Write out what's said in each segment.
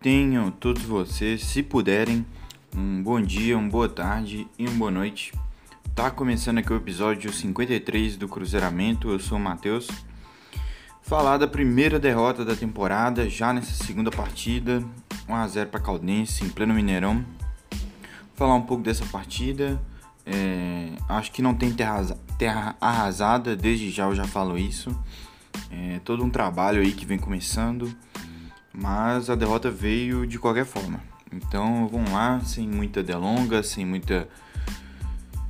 Tenham todos vocês, se puderem, um bom dia, uma boa tarde e uma boa noite. Tá começando aqui o episódio 53 do Cruzeiramento. Eu sou o Matheus. Falar da primeira derrota da temporada, já nessa segunda partida, 1 a 0 para Caldense em pleno Mineirão. Falar um pouco dessa partida. É, acho que não tem terra, terra arrasada, desde já eu já falo isso. É todo um trabalho aí que vem começando mas a derrota veio de qualquer forma. Então vamos lá, sem muita delonga, sem muita,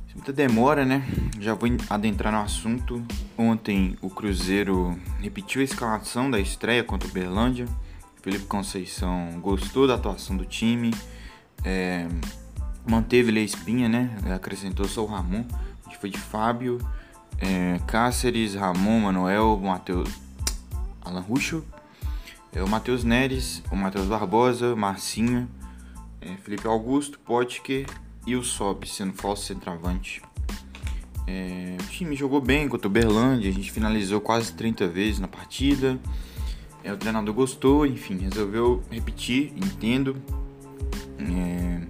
sem muita demora, né? Já vou adentrar no assunto. Ontem o Cruzeiro repetiu a escalação da estreia contra o Berlândia. Felipe Conceição gostou da atuação do time, é, manteve a espinha, né? Acrescentou só o Ramon, que foi de Fábio, é, Cáceres, Ramon, Manuel, Matheus, Alan Ruxo é o Matheus Neres, o Matheus Barbosa, Marcinho, é, Felipe Augusto, Potker e o Sob sendo falso centroavante. É, o time jogou bem contra o Berlândia, a gente finalizou quase 30 vezes na partida. É, o treinador gostou, enfim, resolveu repetir, entendo. É,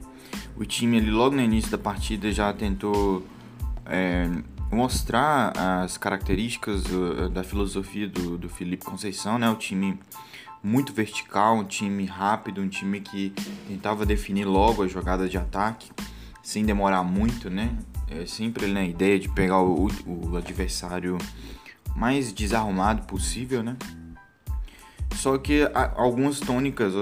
o time ali logo no início da partida já tentou é, mostrar as características uh, da filosofia do, do Felipe Conceição, né? O time muito vertical, um time rápido, um time que tentava definir logo a jogada de ataque, sem demorar muito, né? É sempre na ideia de pegar o, o adversário mais desarrumado possível, né? Só que algumas tônicas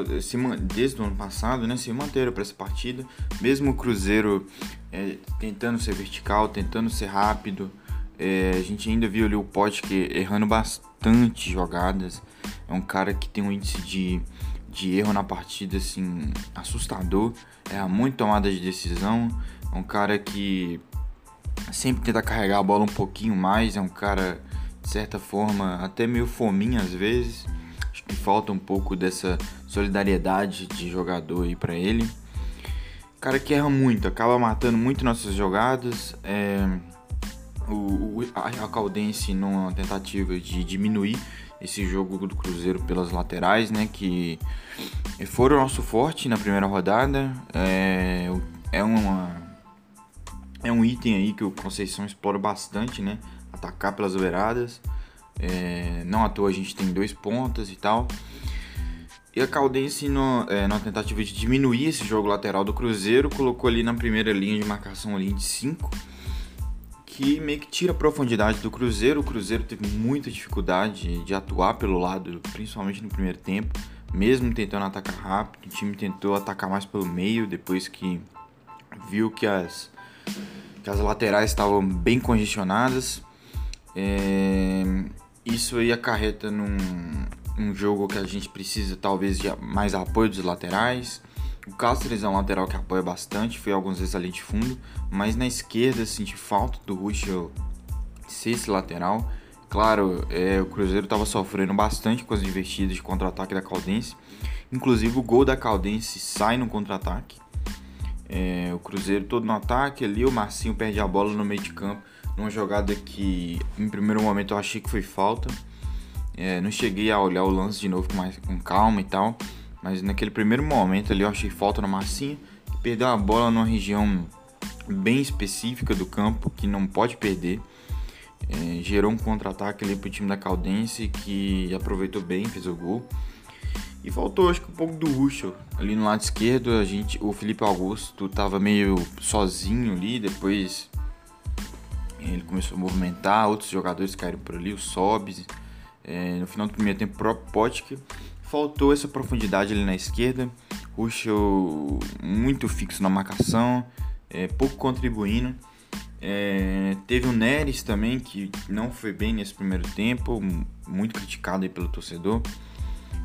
desde o ano passado né, se manteram para essa partida. Mesmo o Cruzeiro é, tentando ser vertical, tentando ser rápido. É, a gente ainda viu ali o Pote errando bastante jogadas. É um cara que tem um índice de, de erro na partida assim assustador. É muito tomada de decisão. É um cara que sempre tenta carregar a bola um pouquinho mais. É um cara, de certa forma, até meio fominha às vezes. Acho que falta um pouco dessa solidariedade de jogador aí para ele. Cara que erra muito, acaba matando muito nossas jogadas. É, o, a Caldense numa tentativa de diminuir esse jogo do Cruzeiro pelas laterais, né? Que foram nosso forte na primeira rodada. É, é, uma, é um item aí que o Conceição explora bastante, né? Atacar pelas beiradas. É, não à toa a gente tem dois pontas e tal. E a Caldense, no, é, na tentativa de diminuir esse jogo lateral do Cruzeiro, colocou ali na primeira linha de marcação ali de 5 que meio que tira a profundidade do Cruzeiro. O Cruzeiro teve muita dificuldade de atuar pelo lado, principalmente no primeiro tempo, mesmo tentando atacar rápido. O time tentou atacar mais pelo meio depois que viu que as, que as laterais estavam bem congestionadas. É, isso aí acarreta num, num jogo que a gente precisa talvez de mais apoio dos laterais. O Cáceres é um lateral que apoia bastante, foi algumas vezes ali de fundo, mas na esquerda senti falta do Ruschel ser esse lateral. Claro, é, o Cruzeiro estava sofrendo bastante com as investidas de contra-ataque da Caldense. Inclusive o gol da Caldense sai no contra-ataque. É, o Cruzeiro todo no ataque ali, o Marcinho perde a bola no meio de campo, numa jogada que em primeiro momento eu achei que foi falta. É, não cheguei a olhar o lance de novo com, mais, com calma e tal. Mas naquele primeiro momento ali eu achei falta no Massinha, perdeu a bola numa região bem específica do campo que não pode perder. É, gerou um contra-ataque ali pro time da Caldense que aproveitou bem, fez o gol. E faltou acho que um pouco do Ruschel. Ali no lado esquerdo, a gente, o Felipe Augusto tava meio sozinho ali, depois ele começou a movimentar, outros jogadores caíram por ali, o Sobs. É, no final do primeiro tempo, o próprio Potker Faltou essa profundidade ali na esquerda. Ruschel muito fixo na marcação, é, pouco contribuindo. É, teve o Neres também, que não foi bem nesse primeiro tempo, muito criticado pelo torcedor.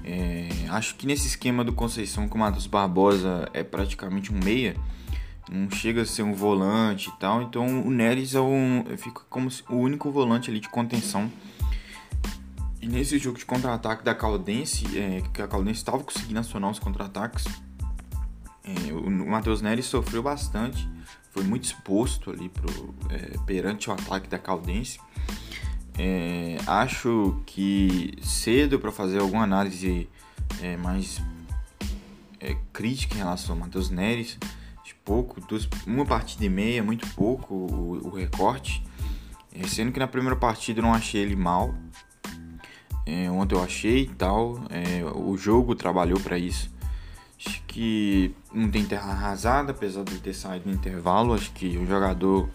É, acho que nesse esquema do Conceição com o Matos Barbosa é praticamente um meia, não chega a ser um volante e tal, então o Neres é um, fica como o único volante ali de contenção e nesse jogo de contra-ataque da Caldense, é, que a Caldense estava conseguindo acionar os contra-ataques, é, o Matheus Neres sofreu bastante, foi muito exposto ali pro, é, perante o ataque da Caldense. É, acho que cedo para fazer alguma análise é, mais é, crítica em relação ao Matheus Neres. De pouco, duas, uma partida e meia, muito pouco o, o recorte. Sendo que na primeira partida eu não achei ele mal. É, ontem eu achei e tal. É, o jogo trabalhou para isso. Acho que não tem terra arrasada, apesar de ter saído no intervalo. Acho que o jogador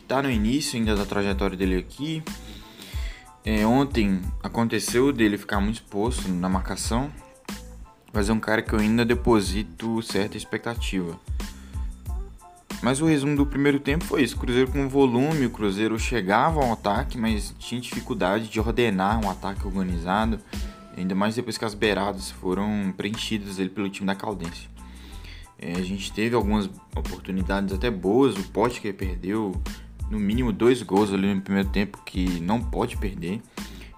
está no início ainda da trajetória dele aqui. É, ontem aconteceu dele ficar muito exposto na marcação, mas é um cara que eu ainda deposito certa expectativa. Mas o resumo do primeiro tempo foi isso: Cruzeiro com volume, o Cruzeiro chegava ao ataque, mas tinha dificuldade de ordenar um ataque organizado, ainda mais depois que as beiradas foram preenchidas ele pelo time da Caldense. É, a gente teve algumas oportunidades até boas, o Pote que perdeu no mínimo dois gols ali no primeiro tempo que não pode perder.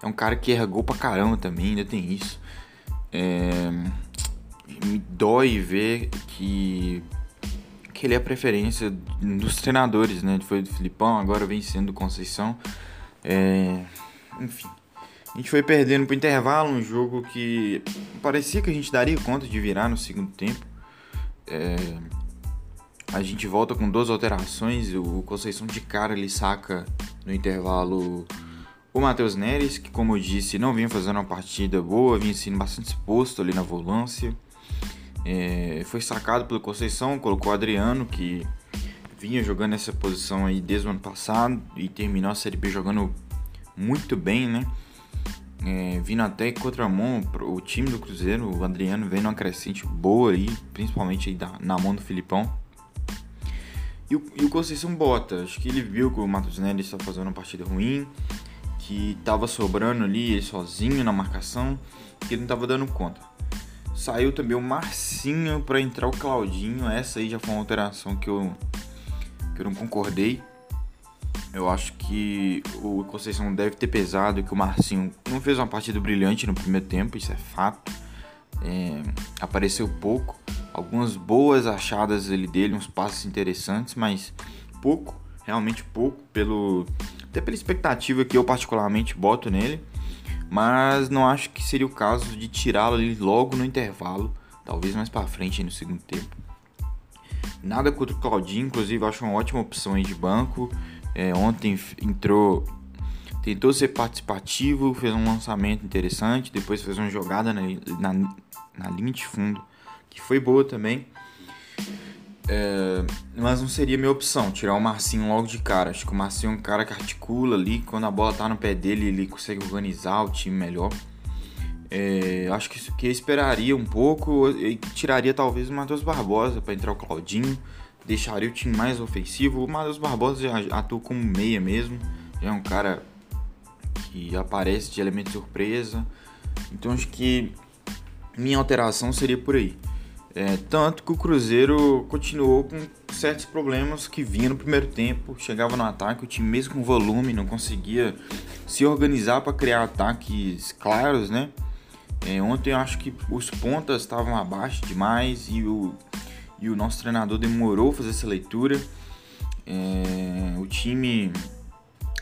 É um cara que erra gol pra caramba também, ainda tem isso. É... Me dói ver que, que ele é a preferência dos treinadores, né? Foi do Filipão, agora vem sendo do Conceição. É... Enfim. A gente foi perdendo pro intervalo, um jogo que parecia que a gente daria conta de virar no segundo tempo. É, a gente volta com duas alterações. O Conceição de cara ele saca no intervalo o Matheus Neres, que como eu disse, não vinha fazendo uma partida boa, vinha sendo bastante exposto ali na volância. É, foi sacado pelo Conceição, colocou o Adriano, que vinha jogando nessa posição aí desde o ano passado e terminou a Série B jogando muito bem, né? É, vindo até contramão o time do Cruzeiro, o Adriano vem numa crescente boa aí, principalmente aí na mão do Filipão. E o, e o Conceição bota, acho que ele viu que o Matos Neres estava fazendo uma partida ruim, que estava sobrando ali ele sozinho na marcação, que ele não estava dando conta. Saiu também o Marcinho para entrar o Claudinho, essa aí já foi uma alteração que eu, que eu não concordei. Eu acho que o Conceição deve ter pesado que o Marcinho não fez uma partida brilhante no primeiro tempo, isso é fato. É, apareceu pouco, algumas boas achadas dele, uns passos interessantes, mas pouco, realmente pouco, pelo até pela expectativa que eu particularmente boto nele, mas não acho que seria o caso de tirá-lo ali logo no intervalo, talvez mais para frente no segundo tempo. Nada contra o Claudinho, inclusive acho uma ótima opção aí de banco. É, ontem entrou, tentou ser participativo, fez um lançamento interessante, depois fez uma jogada na, na, na linha de fundo que foi boa também. É, mas não seria minha opção tirar o Marcinho logo de cara. Acho que o Marcinho é um cara que articula ali. Quando a bola tá no pé dele, ele consegue organizar o time melhor. É, acho que, que eu esperaria um pouco e tiraria talvez o Matheus Barbosa para entrar o Claudinho. Deixaria o time mais ofensivo. O Matheus Barbosa já atua como meia mesmo. Já é um cara que aparece de elemento surpresa. Então acho que minha alteração seria por aí. É, tanto que o Cruzeiro continuou com certos problemas que vinha no primeiro tempo, chegava no ataque, o time mesmo com volume não conseguia se organizar para criar ataques claros, né? É, ontem eu acho que os pontas estavam abaixo demais e o, e o nosso treinador demorou fazer essa leitura. É, o time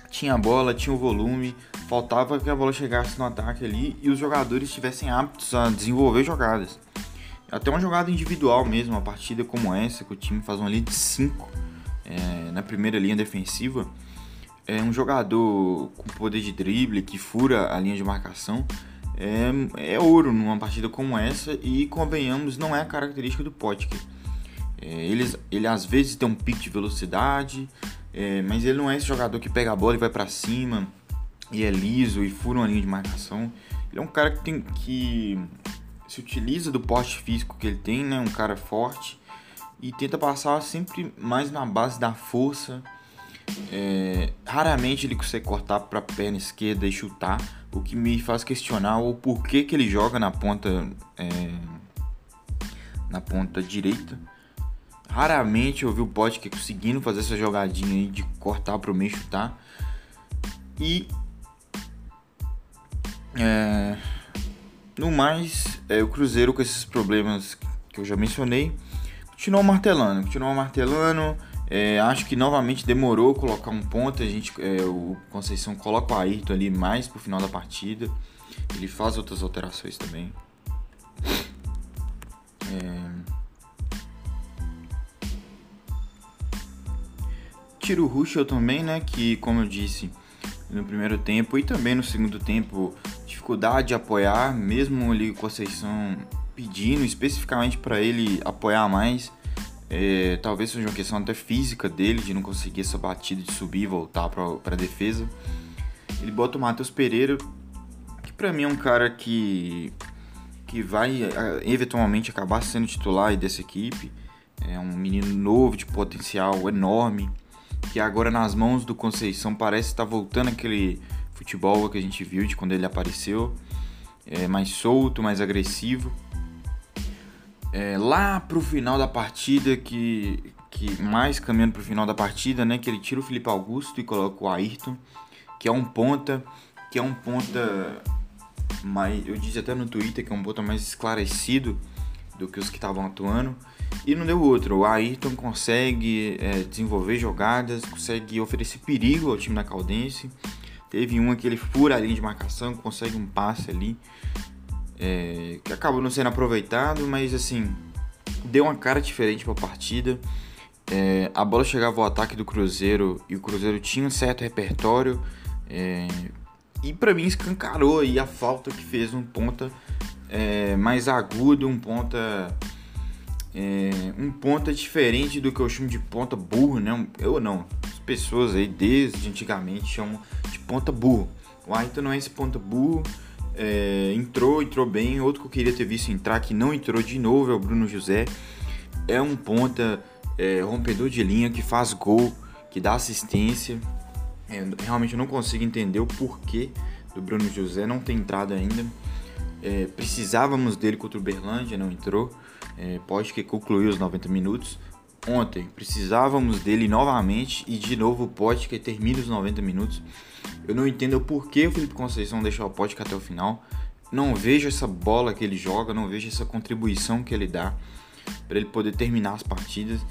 tinha a bola, tinha o volume, faltava que a bola chegasse no ataque ali e os jogadores estivessem aptos a desenvolver jogadas. Até uma jogada individual mesmo, uma partida como essa, que o time faz uma linha de 5 é, na primeira linha defensiva. É um jogador com poder de drible que fura a linha de marcação. É, é ouro numa partida como essa e, convenhamos, não é a característica do Potker. É, ele, ele às vezes tem um pico de velocidade, é, mas ele não é esse jogador que pega a bola e vai para cima e é liso e fura uma linha de marcação. Ele é um cara que tem que se utiliza do porte físico que ele tem, né? Um cara forte e tenta passar sempre mais na base da força. É, raramente ele consegue cortar para a perna esquerda e chutar, o que me faz questionar o porquê que ele joga na ponta é, na ponta direita. Raramente eu vi o Potker conseguindo fazer essa jogadinha aí de cortar para o meio chutar. E é, no mais, é, o Cruzeiro com esses problemas que eu já mencionei, continuou martelando, continuou martelando. É, acho que novamente demorou colocar um ponto. A gente, é, o Conceição coloca o Ayrton ali mais pro final da partida. Ele faz outras alterações também. É... Tiro Ruschel também, né? Que, como eu disse no primeiro tempo e também no segundo tempo, dificuldade de apoiar, mesmo a Conceição pedindo especificamente para ele apoiar mais. É, talvez seja uma questão até física dele, de não conseguir essa batida de subir e voltar para a defesa. Ele bota o Matheus Pereira, que para mim é um cara que, que vai é, eventualmente acabar sendo titular dessa equipe. É um menino novo, de potencial enorme, que agora nas mãos do Conceição parece estar voltando aquele futebol que a gente viu de quando ele apareceu. É mais solto, mais agressivo é, lá pro final da partida, que, que mais caminhando pro final da partida, né? Que ele tira o Felipe Augusto e coloca o Ayrton, que é um ponta, que é um ponta mais, eu disse até no Twitter que é um ponta mais esclarecido do que os que estavam atuando. E não deu outro. O Ayrton consegue é, desenvolver jogadas, consegue oferecer perigo ao time da Caldense. Teve uma que ele fura a linha de marcação, consegue um passe ali é, que acabou não sendo aproveitado, mas assim, deu uma cara diferente para a partida. É, a bola chegava ao ataque do Cruzeiro e o Cruzeiro tinha um certo repertório. É, e para mim escancarou aí a falta que fez um ponta é, mais agudo, um ponta é, um ponta diferente do que eu chamo de ponta burro, né? Eu não, as pessoas aí desde antigamente chamam de ponta burro. O Ayrton não é esse ponta burro, é, entrou, entrou bem. Outro que eu queria ter visto entrar que não entrou de novo é o Bruno José. É um ponta é, rompedor de linha que faz gol, que dá assistência. É, realmente eu não consigo entender o porquê do Bruno José não ter entrado ainda. É, precisávamos dele contra o Berlândia, não entrou. É, pode que concluiu os 90 minutos. Ontem precisávamos dele novamente e de novo pode que termine os 90 minutos. Eu não entendo o porquê o Felipe Conceição deixou o Podca até o final. Não vejo essa bola que ele joga, não vejo essa contribuição que ele dá para ele poder terminar as partidas.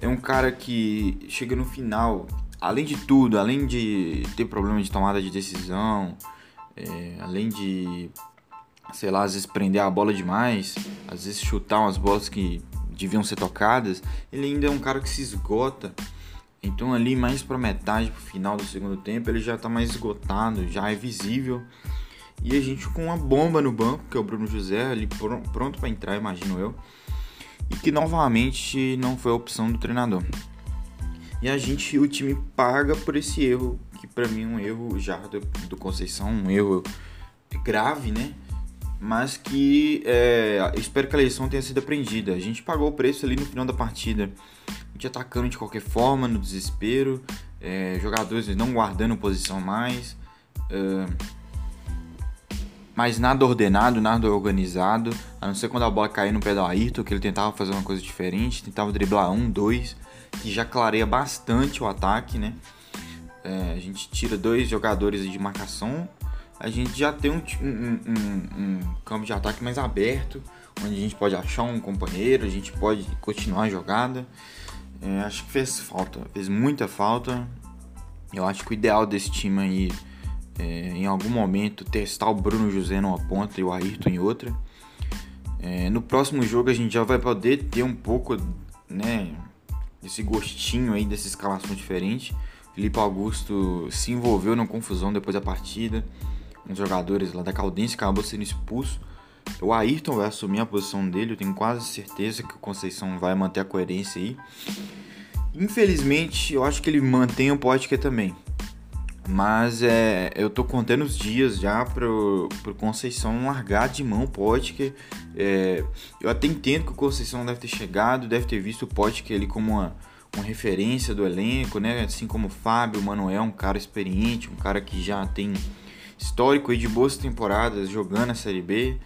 É um cara que chega no final, além de tudo, além de ter problema de tomada de decisão, é, além de, sei lá, às vezes prender a bola demais, às vezes chutar umas bolas que deviam ser tocadas, ele ainda é um cara que se esgota então ali mais para metade, pro final do segundo tempo, ele já está mais esgotado, já é visível. E a gente com uma bomba no banco, que é o Bruno José, ali pronto para entrar, imagino eu. E que novamente não foi a opção do treinador. E a gente, o time paga por esse erro, que para mim é um erro já do, do Conceição, um erro grave, né? Mas que é, espero que a lição tenha sido aprendida. A gente pagou o preço ali no final da partida gente atacando de qualquer forma, no desespero, é, jogadores não guardando posição mais, é, mas nada ordenado, nada organizado, a não ser quando a bola caía no pé do Ayrton, que ele tentava fazer uma coisa diferente, tentava driblar um, dois, que já clareia bastante o ataque, né? É, a gente tira dois jogadores de marcação, a gente já tem um, um, um, um campo de ataque mais aberto, onde a gente pode achar um companheiro, a gente pode continuar a jogada. É, acho que fez falta, fez muita falta. Eu acho que o ideal desse time aí é, em algum momento testar o Bruno José numa ponta e o Ayrton em outra. É, no próximo jogo a gente já vai poder ter um pouco, né, esse gostinho aí dessa escalação diferente. Felipe Augusto se envolveu na confusão depois da partida. Os jogadores lá da Caldense acabou sendo expulso. O Ayrton vai assumir a posição dele, eu tenho quase certeza que o Conceição vai manter a coerência aí. Infelizmente, eu acho que ele mantém o Potker também. Mas é, eu tô contando os dias já pro, pro Conceição largar de mão o Potker. É, eu até entendo que o Conceição deve ter chegado, deve ter visto o Potker ali como uma, uma referência do elenco, né? Assim como o Fábio, o Manuel, um cara experiente, um cara que já tem histórico aí de boas temporadas jogando a Série B.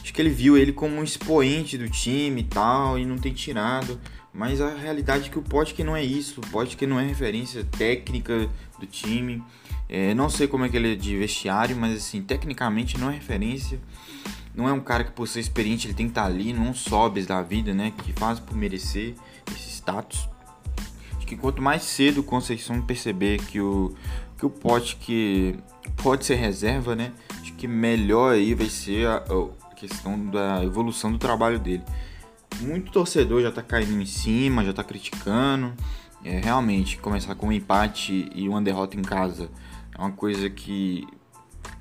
Acho que ele viu ele como um expoente do time e tal, e não tem tirado. Mas a realidade é que o Potker não é isso. O Potker não é referência técnica do time. É, não sei como é que ele é de vestiário, mas assim, tecnicamente não é referência. Não é um cara que por ser experiente ele tem que estar ali, não sobes da vida, né? Que faz por merecer esse status. Acho que quanto mais cedo o Conceição perceber que o, que o Potker pode ser reserva, né? Acho que melhor aí vai ser a, questão da evolução do trabalho dele. muito torcedor já tá caindo em cima, já tá criticando. É, realmente, começar com um empate e uma derrota em casa é uma coisa que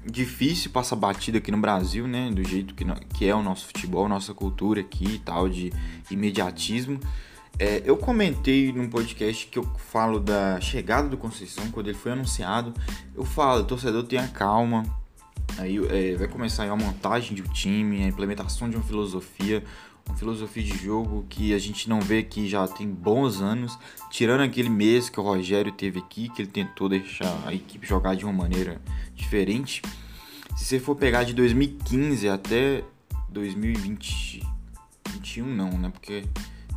difícil passar batida aqui no Brasil, né? Do jeito que, que é o nosso futebol, nossa cultura aqui e tal, de imediatismo. É, eu comentei num podcast que eu falo da chegada do Conceição, quando ele foi anunciado. Eu falo, torcedor tenha calma. Aí é, vai começar aí a montagem de um time, a implementação de uma filosofia, uma filosofia de jogo que a gente não vê aqui já tem bons anos, tirando aquele mês que o Rogério teve aqui, que ele tentou deixar a equipe jogar de uma maneira diferente. Se você for pegar de 2015 até 2021 não, né? Porque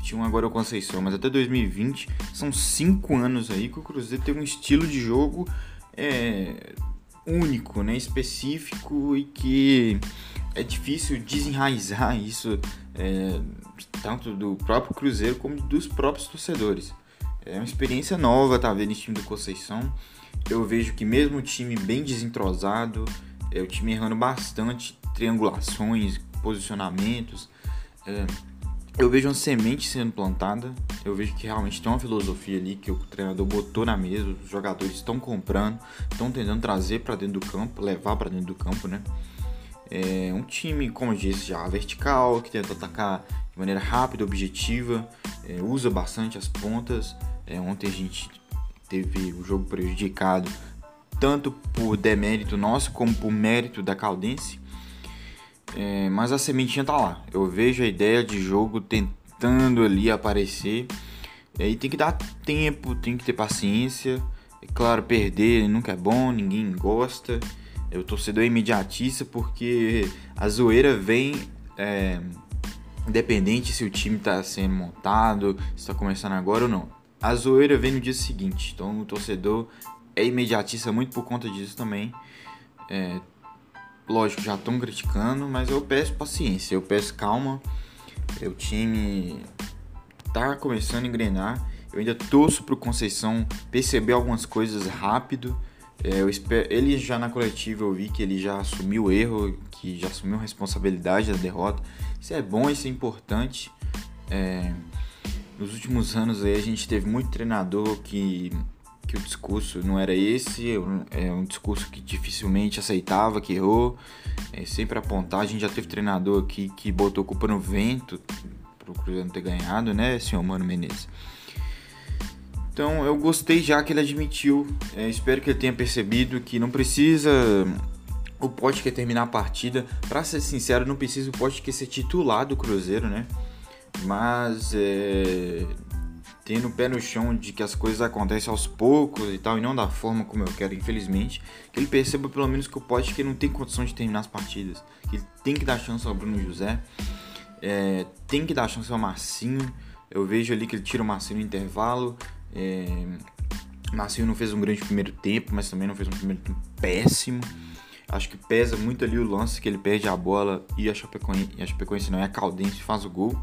21 agora é o Conceição, mas até 2020 são cinco anos aí que o Cruzeiro tem um estilo de jogo é, único, né? Específico e que é difícil desenraizar isso é, tanto do próprio Cruzeiro como dos próprios torcedores. É uma experiência nova tá vendo esse time do Conceição. Eu vejo que mesmo o time bem desentrosado, é, o time errando bastante triangulações, posicionamentos, é, eu vejo uma semente sendo plantada. Eu vejo que realmente tem uma filosofia ali que o treinador botou na mesa, os jogadores estão comprando, estão tentando trazer para dentro do campo, levar para dentro do campo, né? É um time, como eu disse, já vertical, que tenta atacar de maneira rápida, objetiva, é, usa bastante as pontas. É, ontem a gente teve o jogo prejudicado tanto por demérito nosso como por mérito da Caldense. É, mas a sementinha tá lá. Eu vejo a ideia de jogo tentando ali aparecer. E aí tem que dar tempo, tem que ter paciência. É claro, perder nunca é bom, ninguém gosta. O torcedor é imediatista porque a zoeira vem é, independente se o time está sendo montado, se está começando agora ou não. A zoeira vem no dia seguinte, então o torcedor é imediatista muito por conta disso também. É, lógico, já estão criticando, mas eu peço paciência, eu peço calma. É, o time tá começando a engrenar. Eu ainda torço pro Conceição perceber algumas coisas rápido é, espero, ele já na coletiva eu vi que ele já assumiu o erro, que já assumiu a responsabilidade da derrota. Isso é bom, isso é importante. É, nos últimos anos aí a gente teve muito treinador que, que o discurso não era esse, é um discurso que dificilmente aceitava, que errou, é, sempre apontar. A gente já teve treinador aqui que botou culpa no vento para o Cruzeiro não ter ganhado, né, senhor Mano Menezes? Então eu gostei já que ele admitiu. É, espero que ele tenha percebido que não precisa o Potker terminar a partida. Para ser sincero, não precisa o Potker ser titular do Cruzeiro, né? Mas é, tendo o pé no chão de que as coisas acontecem aos poucos e tal, e não da forma como eu quero, infelizmente, que ele perceba pelo menos que o Potker não tem condição de terminar as partidas. Que ele tem que dar chance ao Bruno José, é, tem que dar chance ao Marcinho. Eu vejo ali que ele tira o Marcinho no intervalo, é, Marcinho não fez um grande primeiro tempo, mas também não fez um primeiro tempo péssimo. Acho que pesa muito ali o lance que ele perde a bola e a Chapecoense, a Chapecoense não é a Caldense faz o gol.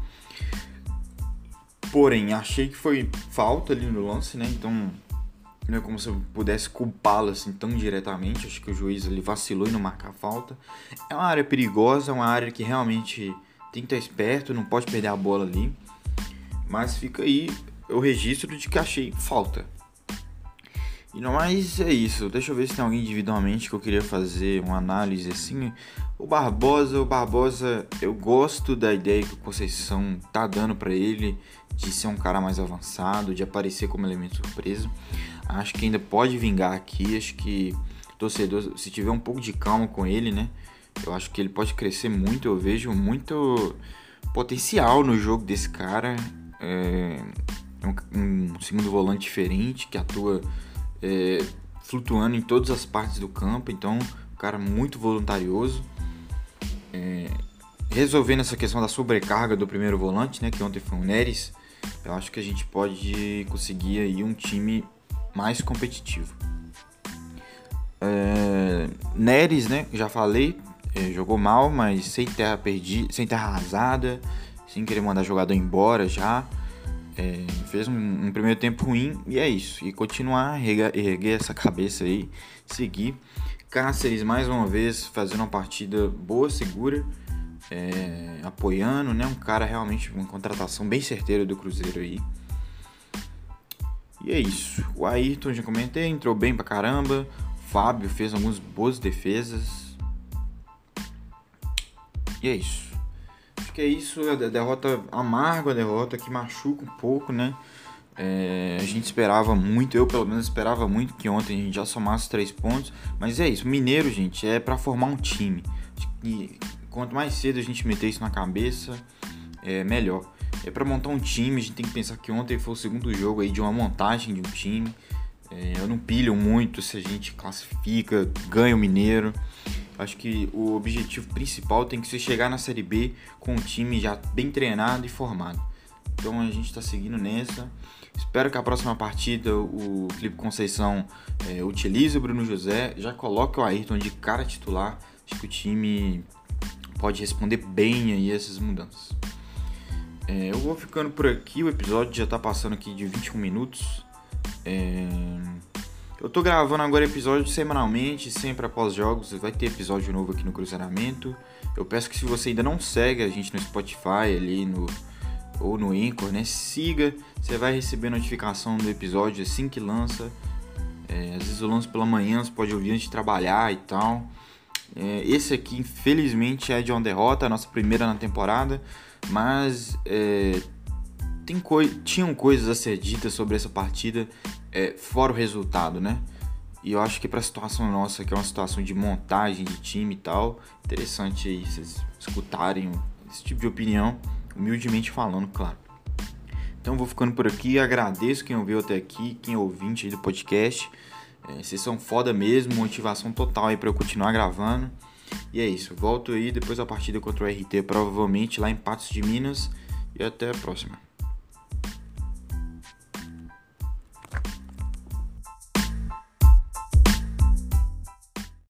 Porém, achei que foi falta ali no lance, né? Então, não é como se eu pudesse culpá-lo assim tão diretamente. Acho que o juiz ali vacilou em não marcar falta. É uma área perigosa, é uma área que realmente tem que estar esperto, não pode perder a bola ali. Mas fica aí eu registro de que achei falta. E não mais é isso. Deixa eu ver se tem alguém individualmente que eu queria fazer uma análise assim. O Barbosa, o Barbosa, eu gosto da ideia que o Conceição tá dando para ele de ser um cara mais avançado, de aparecer como elemento surpresa. Acho que ainda pode vingar aqui. Acho que torcedor, se tiver um pouco de calma com ele, né? Eu acho que ele pode crescer muito. Eu vejo muito potencial no jogo desse cara. É, é um, um segundo volante diferente que atua é, flutuando em todas as partes do campo, então um cara muito voluntarioso. É, resolvendo essa questão da sobrecarga do primeiro volante, né, que ontem foi o Neres, eu acho que a gente pode conseguir aí um time mais competitivo. É, Neres, né, já falei, é, jogou mal, mas sem terra perdida, sem terra arrasada, sem querer mandar jogador embora já. É, fez um, um, primeiro tempo ruim e é isso. E continuar, erguer, essa cabeça aí, seguir. Cáceres mais uma vez fazendo uma partida boa, segura. é, apoiando, né? Um cara realmente, uma contratação bem certeira do Cruzeiro aí. E é isso. O Ayrton, já comentei, entrou bem pra caramba. Fábio fez algumas boas defesas. E é isso. Acho que é isso. A derrota amarga, derrota que machuca um pouco, né? É, a gente esperava muito, eu pelo menos esperava muito que ontem a gente já somasse três pontos. Mas é isso, Mineiro, gente, é para formar um time. E quanto mais cedo a gente meter isso na cabeça, é melhor. É para montar um time, a gente tem que pensar que ontem foi o segundo jogo aí de uma montagem de um time. É, eu não pilho muito se a gente classifica, ganha o Mineiro. Acho que o objetivo principal tem que ser chegar na Série B com um time já bem treinado e formado. Então a gente está seguindo nessa. Espero que a próxima partida o Felipe Conceição é, utilize o Bruno José, já coloque o Ayrton de cara titular. Acho que o time pode responder bem aí essas mudanças. É, eu vou ficando por aqui, o episódio já está passando aqui de 21 minutos. É... Eu tô gravando agora episódio semanalmente, sempre após jogos, vai ter episódio novo aqui no Cruzeiramento. Eu peço que se você ainda não segue a gente no Spotify ali no ou no Anchor, né, siga, você vai receber notificação do episódio assim que lança. É, às vezes eu lanço pela manhã, você pode ouvir antes de trabalhar e tal. É, esse aqui, infelizmente, é de uma derrota, a nossa primeira na temporada, mas é, tem tinham coisas a ser ditas sobre essa partida, é, fora o resultado, né? E eu acho que para a situação nossa, que é uma situação de montagem de time e tal, interessante aí vocês escutarem esse tipo de opinião, humildemente falando, claro. Então vou ficando por aqui, agradeço quem ouviu até aqui, quem é ouvinte aí do podcast. É, vocês são foda mesmo, motivação total aí para eu continuar gravando. E é isso, volto aí depois da partida contra o RT, provavelmente lá em Patos de Minas. E até a próxima.